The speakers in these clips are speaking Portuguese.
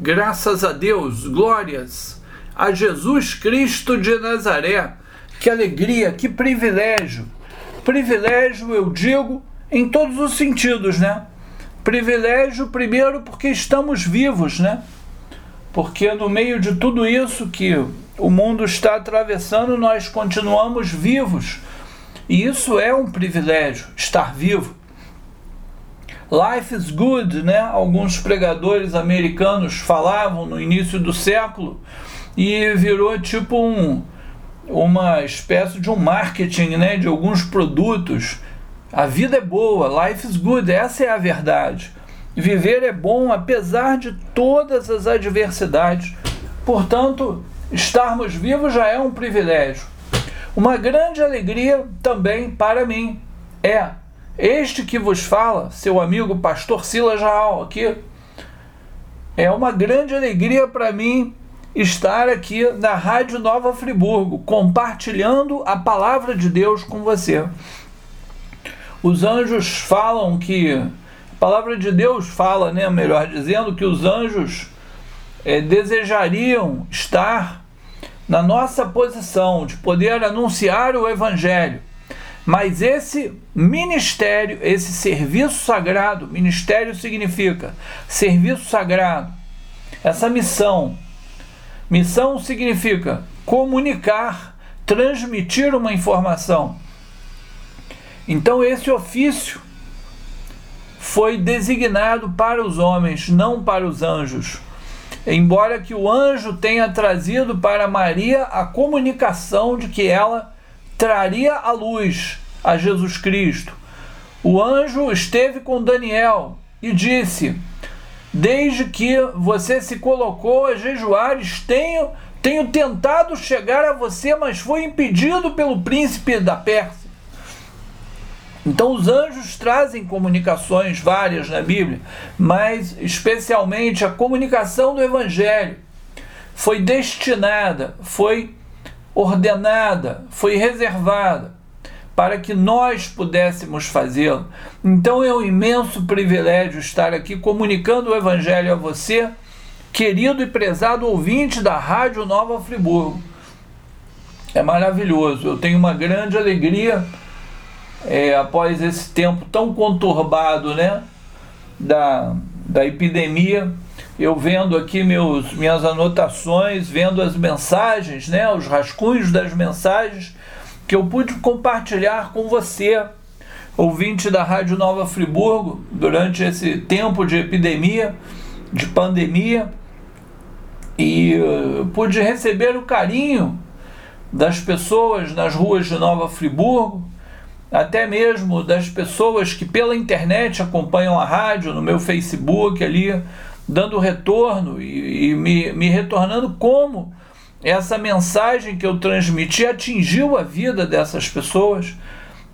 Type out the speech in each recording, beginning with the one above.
Graças a Deus, glórias a Jesus Cristo de Nazaré. Que alegria, que privilégio. Privilégio, eu digo, em todos os sentidos, né? Privilégio, primeiro, porque estamos vivos, né? Porque no meio de tudo isso que o mundo está atravessando, nós continuamos vivos. E isso é um privilégio, estar vivo. Life is good, né? Alguns pregadores americanos falavam no início do século e virou tipo um, uma espécie de um marketing, né? De alguns produtos. A vida é boa, life is good, essa é a verdade. Viver é bom apesar de todas as adversidades. Portanto, estarmos vivos já é um privilégio. Uma grande alegria também para mim é este que vos fala, seu amigo pastor Silas Jaal aqui. É uma grande alegria para mim estar aqui na Rádio Nova Friburgo, compartilhando a palavra de Deus com você. Os anjos falam que palavra de Deus fala, né, melhor dizendo, que os anjos é, desejariam estar na nossa posição de poder anunciar o Evangelho. Mas esse ministério, esse serviço sagrado, ministério significa serviço sagrado, essa missão. Missão significa comunicar, transmitir uma informação. Então, esse ofício foi designado para os homens, não para os anjos. Embora que o anjo tenha trazido para Maria a comunicação de que ela traria a luz a Jesus Cristo. O anjo esteve com Daniel e disse: Desde que você se colocou a jejuares, tenho, tenho tentado chegar a você, mas foi impedido pelo príncipe da Pérsia. Então, os anjos trazem comunicações várias na Bíblia, mas especialmente a comunicação do Evangelho foi destinada, foi ordenada, foi reservada para que nós pudéssemos fazê-lo. Então é um imenso privilégio estar aqui comunicando o Evangelho a você, querido e prezado ouvinte da Rádio Nova Friburgo. É maravilhoso, eu tenho uma grande alegria é, após esse tempo tão conturbado né, da, da epidemia, eu vendo aqui meus, minhas anotações, vendo as mensagens, né, os rascunhos das mensagens que eu pude compartilhar com você, ouvinte da Rádio Nova Friburgo, durante esse tempo de epidemia, de pandemia, e uh, pude receber o carinho das pessoas nas ruas de Nova Friburgo, até mesmo das pessoas que pela internet acompanham a rádio, no meu Facebook ali, dando retorno e, e me, me retornando como essa mensagem que eu transmiti atingiu a vida dessas pessoas.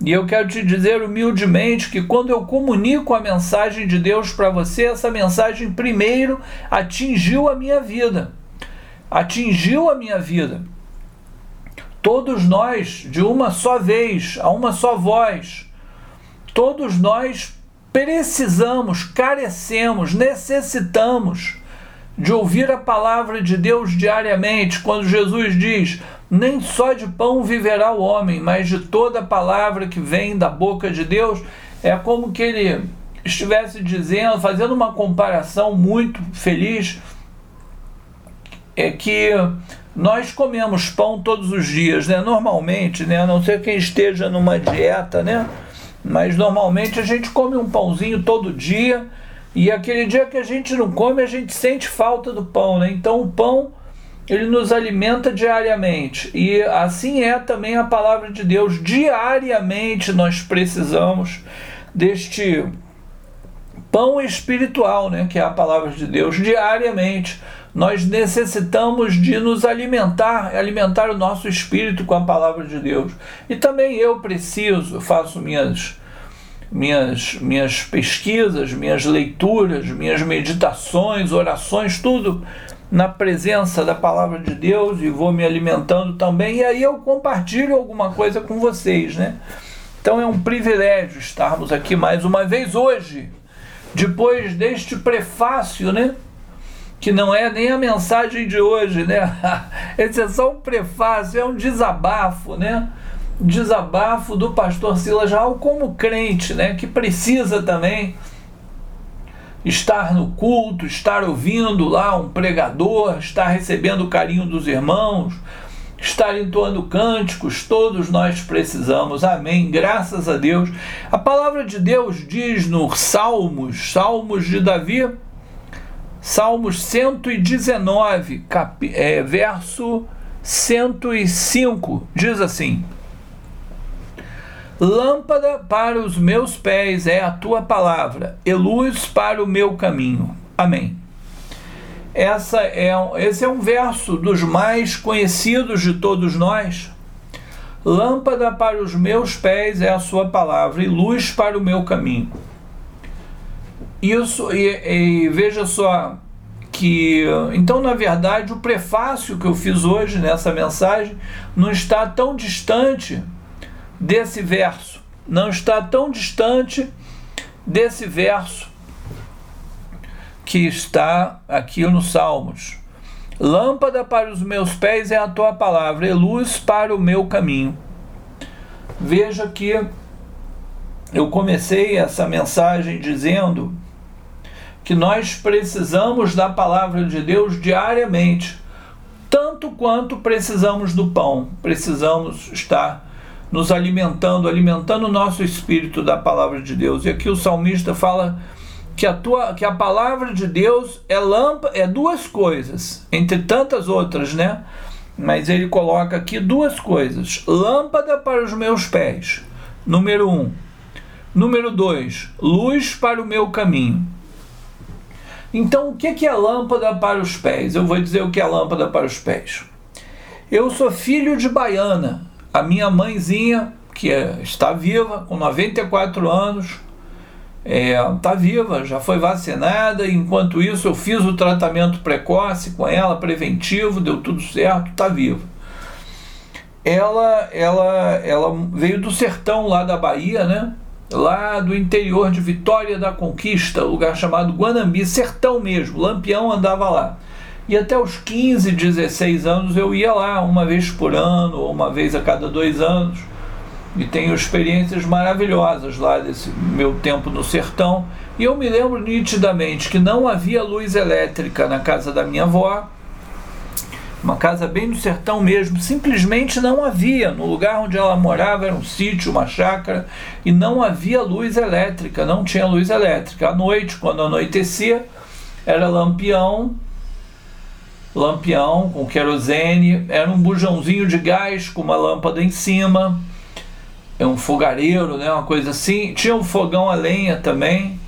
E eu quero te dizer humildemente que quando eu comunico a mensagem de Deus para você, essa mensagem primeiro atingiu a minha vida. Atingiu a minha vida todos nós, de uma só vez, a uma só voz, todos nós precisamos, carecemos, necessitamos de ouvir a palavra de Deus diariamente, quando Jesus diz: Nem só de pão viverá o homem, mas de toda palavra que vem da boca de Deus. É como que ele estivesse dizendo, fazendo uma comparação muito feliz, é que nós comemos pão todos os dias, né? Normalmente, né? A não ser quem esteja numa dieta, né? Mas normalmente a gente come um pãozinho todo dia e aquele dia que a gente não come, a gente sente falta do pão, né? Então o pão ele nos alimenta diariamente. E assim é também a palavra de Deus. Diariamente nós precisamos deste pão espiritual, né, que é a palavra de Deus, diariamente nós necessitamos de nos alimentar, alimentar o nosso espírito com a palavra de Deus. E também eu preciso, faço minhas minhas minhas pesquisas, minhas leituras, minhas meditações, orações, tudo na presença da palavra de Deus e vou me alimentando também e aí eu compartilho alguma coisa com vocês, né? Então é um privilégio estarmos aqui mais uma vez hoje, depois deste prefácio, né? que não é nem a mensagem de hoje, né? Esse é só um prefácio, é um desabafo, né? Desabafo do pastor Silas Raul como crente, né? Que precisa também estar no culto, estar ouvindo lá um pregador, estar recebendo o carinho dos irmãos, estar entoando cânticos, todos nós precisamos. Amém. Graças a Deus. A palavra de Deus diz no Salmos, Salmos de Davi, Salmos 119, cap, é, verso 105, diz assim: Lâmpada para os meus pés é a tua palavra, e luz para o meu caminho. Amém. Essa é, esse é um verso dos mais conhecidos de todos nós. Lâmpada para os meus pés é a sua palavra, e luz para o meu caminho. Isso, e, e veja só que, então, na verdade, o prefácio que eu fiz hoje nessa mensagem não está tão distante desse verso, não está tão distante desse verso que está aqui no Salmos. Lâmpada para os meus pés é a tua palavra, e luz para o meu caminho. Veja que eu comecei essa mensagem dizendo que nós precisamos da palavra de Deus diariamente, tanto quanto precisamos do pão, precisamos estar nos alimentando, alimentando o nosso espírito da palavra de Deus. E aqui o salmista fala que a, tua, que a palavra de Deus é lâmpada, é duas coisas, entre tantas outras, né? Mas ele coloca aqui duas coisas: lâmpada para os meus pés, número um. Número dois, luz para o meu caminho. Então, o que é lâmpada para os pés? Eu vou dizer o que é lâmpada para os pés. Eu sou filho de baiana. A minha mãezinha, que é, está viva, com 94 anos, está é, viva, já foi vacinada. Enquanto isso, eu fiz o tratamento precoce com ela, preventivo, deu tudo certo, está viva. Ela, ela, ela veio do sertão lá da Bahia, né? lá do interior de Vitória da Conquista, lugar chamado Guanambi, sertão mesmo, Lampião andava lá. E até os 15, 16 anos eu ia lá uma vez por ano, ou uma vez a cada dois anos. E tenho experiências maravilhosas lá desse meu tempo no sertão. E eu me lembro nitidamente que não havia luz elétrica na casa da minha avó uma casa bem no sertão mesmo, simplesmente não havia. No lugar onde ela morava era um sítio, uma chácara, e não havia luz elétrica, não tinha luz elétrica. À noite, quando anoitecia, era lampião, lampião com querosene, era um bujãozinho de gás com uma lâmpada em cima, é um fogareiro, né, uma coisa assim. Tinha um fogão a lenha também.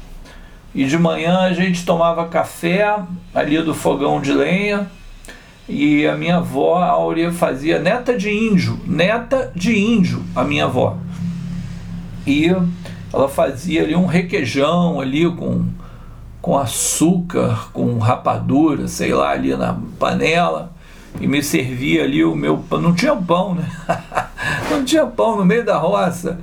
E de manhã a gente tomava café ali do fogão de lenha e a minha avó, a Áurea, fazia neta de índio, neta de índio, a minha avó. E ela fazia ali um requeijão ali com, com açúcar, com rapadura, sei lá, ali na panela. E me servia ali o meu pão. Não tinha pão, né? Não tinha pão no meio da roça.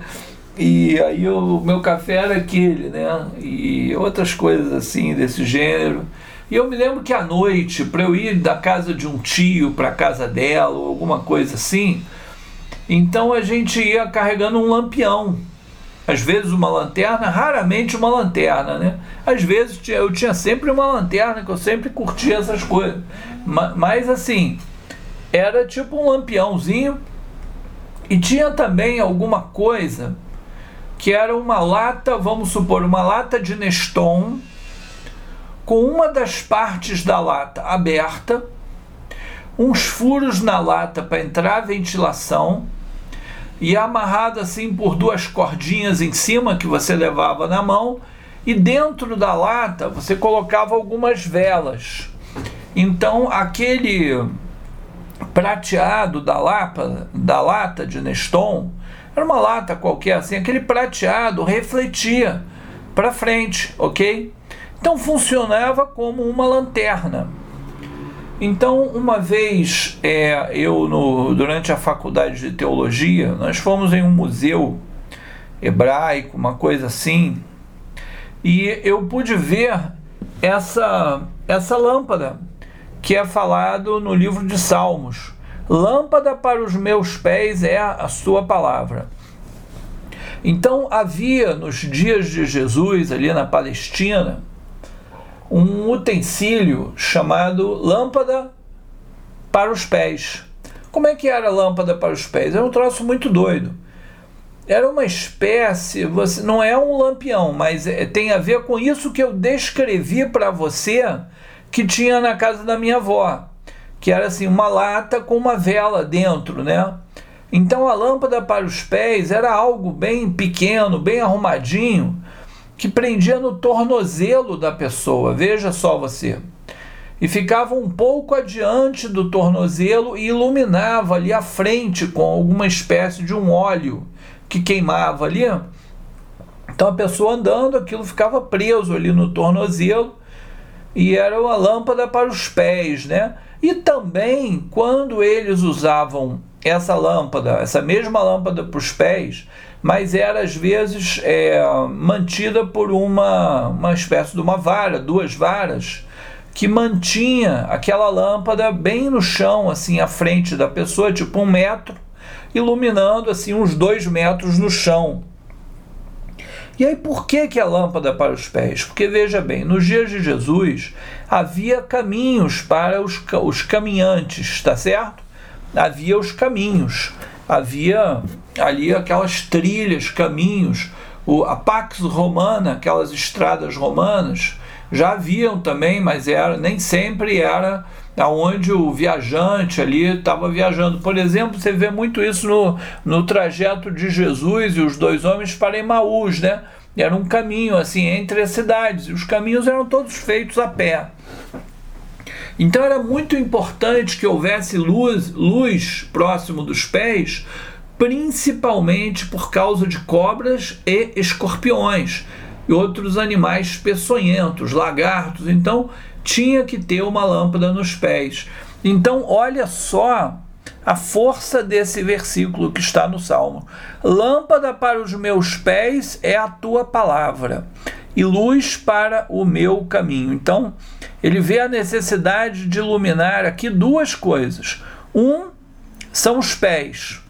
E aí o meu café era aquele, né? E outras coisas assim desse gênero. E eu me lembro que à noite, para eu ir da casa de um tio para a casa dela, ou alguma coisa assim, então a gente ia carregando um lampião. Às vezes uma lanterna, raramente uma lanterna, né? Às vezes eu tinha sempre uma lanterna, que eu sempre curtia essas coisas. Mas assim, era tipo um lampiãozinho. E tinha também alguma coisa que era uma lata, vamos supor, uma lata de Neston com uma das partes da lata aberta, uns furos na lata para entrar ventilação e amarrada assim por duas cordinhas em cima que você levava na mão e dentro da lata você colocava algumas velas. Então aquele prateado da lata, da lata de Neston, era uma lata qualquer assim, aquele prateado refletia para frente, ok? Então funcionava como uma lanterna. Então, uma vez é, eu, no, durante a faculdade de teologia, nós fomos em um museu hebraico, uma coisa assim, e eu pude ver essa, essa lâmpada que é falado no livro de Salmos. Lâmpada para os meus pés é a sua palavra. Então havia nos dias de Jesus, ali na Palestina, um utensílio chamado lâmpada para os pés. Como é que era a lâmpada para os pés? Era um troço muito doido. Era uma espécie, você não é um lampião, mas é, tem a ver com isso que eu descrevi para você que tinha na casa da minha avó, que era assim uma lata com uma vela dentro, né? Então a lâmpada para os pés era algo bem pequeno, bem arrumadinho, que prendia no tornozelo da pessoa. Veja só você. E ficava um pouco adiante do tornozelo e iluminava ali à frente com alguma espécie de um óleo que queimava ali. Então a pessoa andando, aquilo ficava preso ali no tornozelo e era uma lâmpada para os pés, né? E também quando eles usavam essa lâmpada, essa mesma lâmpada para os pés, mas era às vezes é, mantida por uma, uma espécie de uma vara, duas varas, que mantinha aquela lâmpada bem no chão, assim, à frente da pessoa, tipo um metro, iluminando assim uns dois metros no chão. E aí, por que, que a lâmpada para os pés? Porque veja bem, nos dias de Jesus havia caminhos para os, os caminhantes, está certo? havia os caminhos, havia ali aquelas trilhas, caminhos, o, a Pax Romana, aquelas estradas romanas, já haviam também, mas era, nem sempre era aonde o viajante ali estava viajando. Por exemplo, você vê muito isso no, no trajeto de Jesus e os dois homens para Emaús, né? Era um caminho assim entre as cidades, e os caminhos eram todos feitos a pé. Então era muito importante que houvesse luz, luz próximo dos pés, principalmente por causa de cobras e escorpiões e outros animais peçonhentos, lagartos. Então tinha que ter uma lâmpada nos pés. Então olha só a força desse versículo que está no Salmo. Lâmpada para os meus pés é a tua palavra e luz para o meu caminho. Então, ele vê a necessidade de iluminar aqui duas coisas. Um são os pés.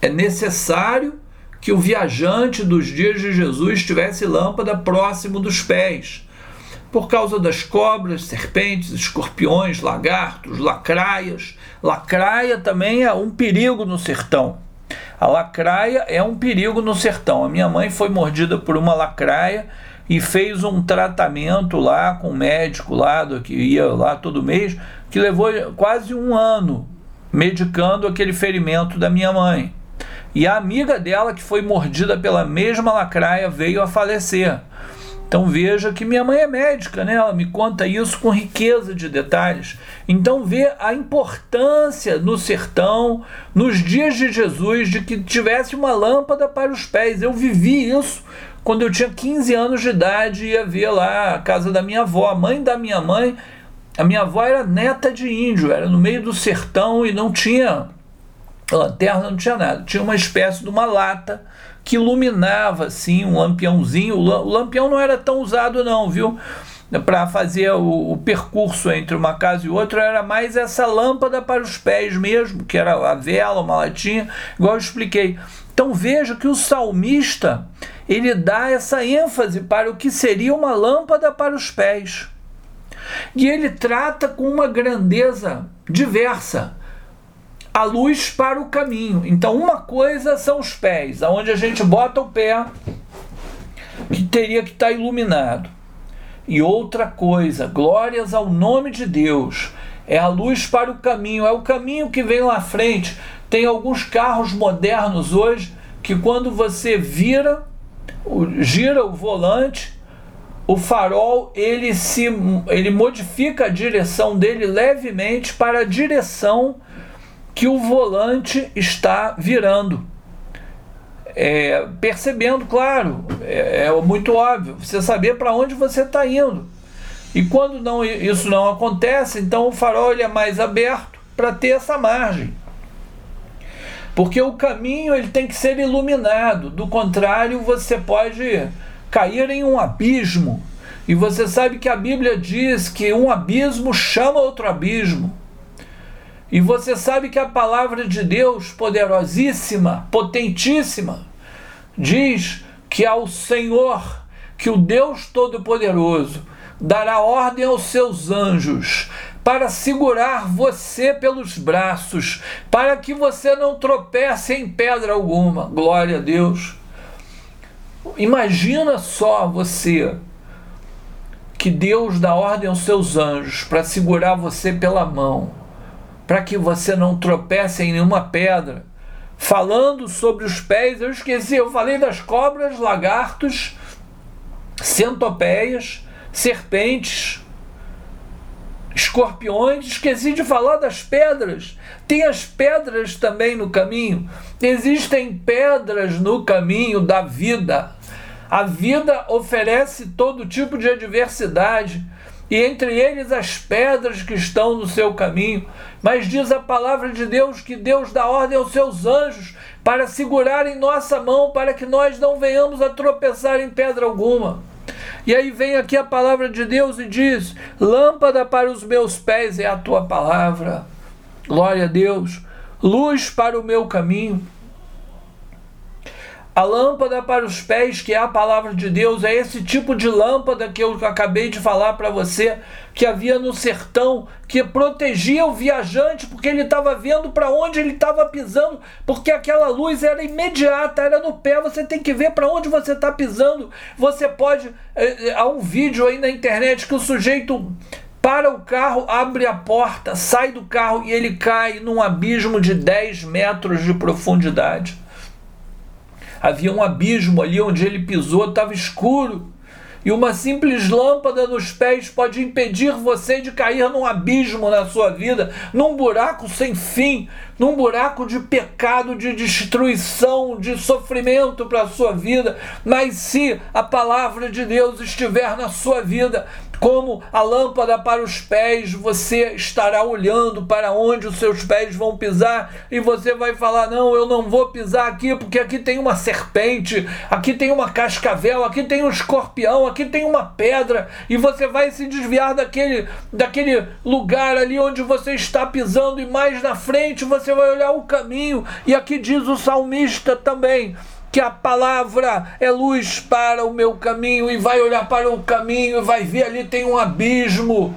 É necessário que o viajante dos dias de Jesus tivesse lâmpada próximo dos pés, por causa das cobras, serpentes, escorpiões, lagartos, lacraias. Lacraia também é um perigo no sertão. A lacraia é um perigo no sertão. A minha mãe foi mordida por uma lacraia e fez um tratamento lá com um médico lá do, que ia lá todo mês, que levou quase um ano medicando aquele ferimento da minha mãe. E a amiga dela, que foi mordida pela mesma lacraia, veio a falecer. Então veja que minha mãe é médica, né? Ela me conta isso com riqueza de detalhes. Então vê a importância no sertão, nos dias de Jesus, de que tivesse uma lâmpada para os pés. Eu vivi isso quando eu tinha 15 anos de idade, ia ver lá a casa da minha avó, a mãe da minha mãe. A minha avó era neta de índio, era no meio do sertão e não tinha lanterna, não tinha nada. Tinha uma espécie de uma lata que iluminava assim um lampiãozinho. O lampião não era tão usado não, viu? Para fazer o, o, percurso entre uma casa e outra era mais essa lâmpada para os pés mesmo, que era a vela, uma latinha, igual eu expliquei. Então veja que o salmista ele dá essa ênfase para o que seria uma lâmpada para os pés. E ele trata com uma grandeza diversa a luz para o caminho. Então, uma coisa são os pés, aonde a gente bota o pé, que teria que estar iluminado. E outra coisa, glórias ao nome de Deus, é a luz para o caminho, é o caminho que vem lá frente. Tem alguns carros modernos hoje que quando você vira, gira o volante, o farol ele se ele modifica a direção dele levemente para a direção que o volante está virando. É, percebendo, claro, é, é, muito óbvio, você saber para onde você está indo. E quando não, isso não acontece, então o farol ele é mais aberto para ter essa margem. Porque o caminho ele tem que ser iluminado, do contrário, você pode cair em um abismo E você sabe que a Bíblia diz que um abismo chama outro abismo. E você sabe que a palavra de Deus, poderosíssima, potentíssima, diz que ao Senhor, que o Deus Todo-Poderoso, dará ordem aos seus anjos para segurar você pelos braços, para que você não tropece em pedra alguma. Glória a Deus. Imagina só você que Deus dá ordem aos seus anjos para segurar você pela mão, para que você não tropece em nenhuma pedra. Falando sobre os pés, eu esqueci, eu falei das cobras, lagartos, centopeias, serpentes, escorpiões, esqueci de falar das pedras. Tem as pedras também no caminho. Existem pedras no caminho da vida. A vida oferece todo tipo de adversidade, e entre eles as pedras que estão no seu caminho. Mas diz a palavra de Deus que Deus dá ordem aos seus anjos para segurarem nossa mão, para que nós não venhamos a tropeçar em pedra alguma. E aí vem aqui a palavra de Deus e diz: Lâmpada para os meus pés é a tua palavra. Glória a Deus. Luz para o meu caminho. A lâmpada para os pés, que é a palavra de Deus, é esse tipo de lâmpada que eu acabei de falar para você, que havia no sertão, que protegia o viajante, porque ele estava vendo para onde ele estava pisando, porque aquela luz era imediata, era no pé, você tem que ver para onde você está pisando. Você pode. Eh, eh, há um vídeo aí na internet que o sujeito para o carro, abre a porta, sai do carro e ele cai num abismo de 10 metros de profundidade. Havia um abismo ali onde ele pisou, estava escuro. E uma simples lâmpada nos pés pode impedir você de cair num abismo na sua vida, num buraco sem fim, num buraco de pecado, de destruição, de sofrimento para a sua vida. Mas se a palavra de Deus estiver na sua vida, como a lâmpada para os pés, você estará olhando para onde os seus pés vão pisar e você vai falar: Não, eu não vou pisar aqui porque aqui tem uma serpente, aqui tem uma cascavel, aqui tem um escorpião, aqui tem uma pedra, e você vai se desviar daquele, daquele lugar ali onde você está pisando, e mais na frente você vai olhar o caminho, e aqui diz o salmista também que a palavra é luz para o meu caminho e vai olhar para o caminho e vai ver ali tem um abismo.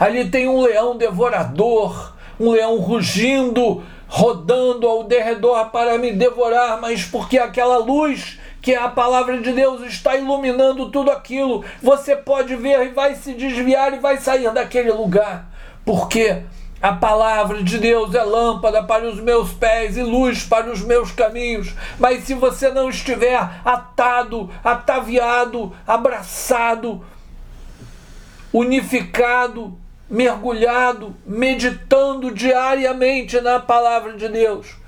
Ali tem um leão devorador, um leão rugindo, rodando ao derredor para me devorar, mas porque aquela luz que a palavra de Deus está iluminando tudo aquilo, você pode ver e vai se desviar e vai sair daquele lugar. Porque a palavra de Deus é lâmpada para os meus pés e luz para os meus caminhos. Mas se você não estiver atado, ataviado, abraçado, unificado, mergulhado, meditando diariamente na palavra de Deus,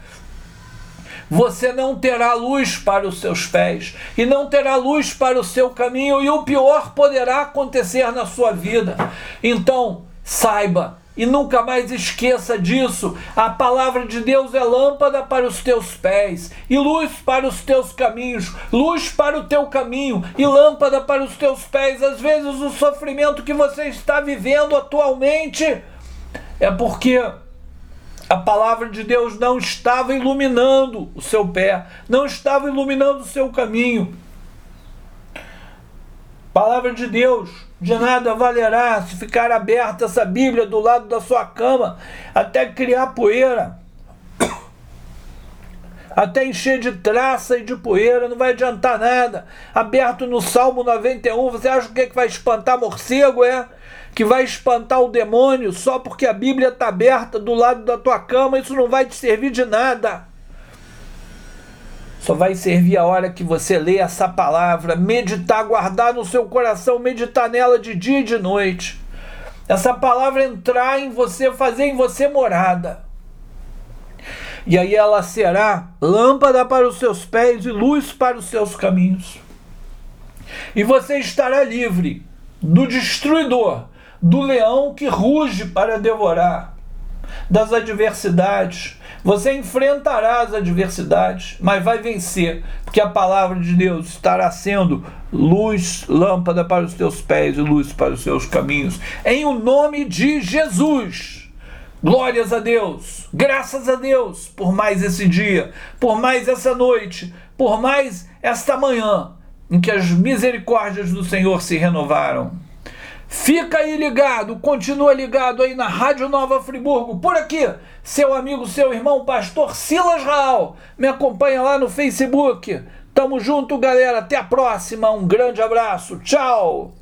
você não terá luz para os seus pés e não terá luz para o seu caminho, e o pior poderá acontecer na sua vida. Então, saiba e nunca mais esqueça disso. A palavra de Deus é lâmpada para os teus pés e luz para os teus caminhos, luz para o teu caminho e lâmpada para os teus pés. Às vezes o sofrimento que você está vivendo atualmente é porque a palavra de Deus não estava iluminando o seu pé, não estava iluminando o seu caminho. Palavra de Deus de nada valerá se ficar aberta essa Bíblia do lado da sua cama até criar poeira, até encher de traça e de poeira, não vai adiantar nada. Aberto no Salmo 91, você acha que, é que vai espantar morcego? É? Que vai espantar o demônio só porque a Bíblia está aberta do lado da tua cama? Isso não vai te servir de nada. Só vai servir a hora que você lê essa palavra, meditar, guardar no seu coração, meditar nela de dia e de noite. Essa palavra entrar em você, fazer em você morada. E aí ela será lâmpada para os seus pés e luz para os seus caminhos. E você estará livre do destruidor, do leão que ruge para devorar das adversidades. Você enfrentará as adversidades, mas vai vencer, porque a palavra de Deus estará sendo luz, lâmpada para os teus pés e luz para os seus caminhos. Em o nome de Jesus. Glórias a Deus, graças a Deus por mais esse dia, por mais essa noite, por mais esta manhã em que as misericórdias do Senhor se renovaram. Fica aí ligado, continua ligado aí na Rádio Nova Friburgo, por aqui, seu amigo, seu irmão, pastor Silas Raal. Me acompanha lá no Facebook. Tamo junto, galera. Até a próxima. Um grande abraço. Tchau.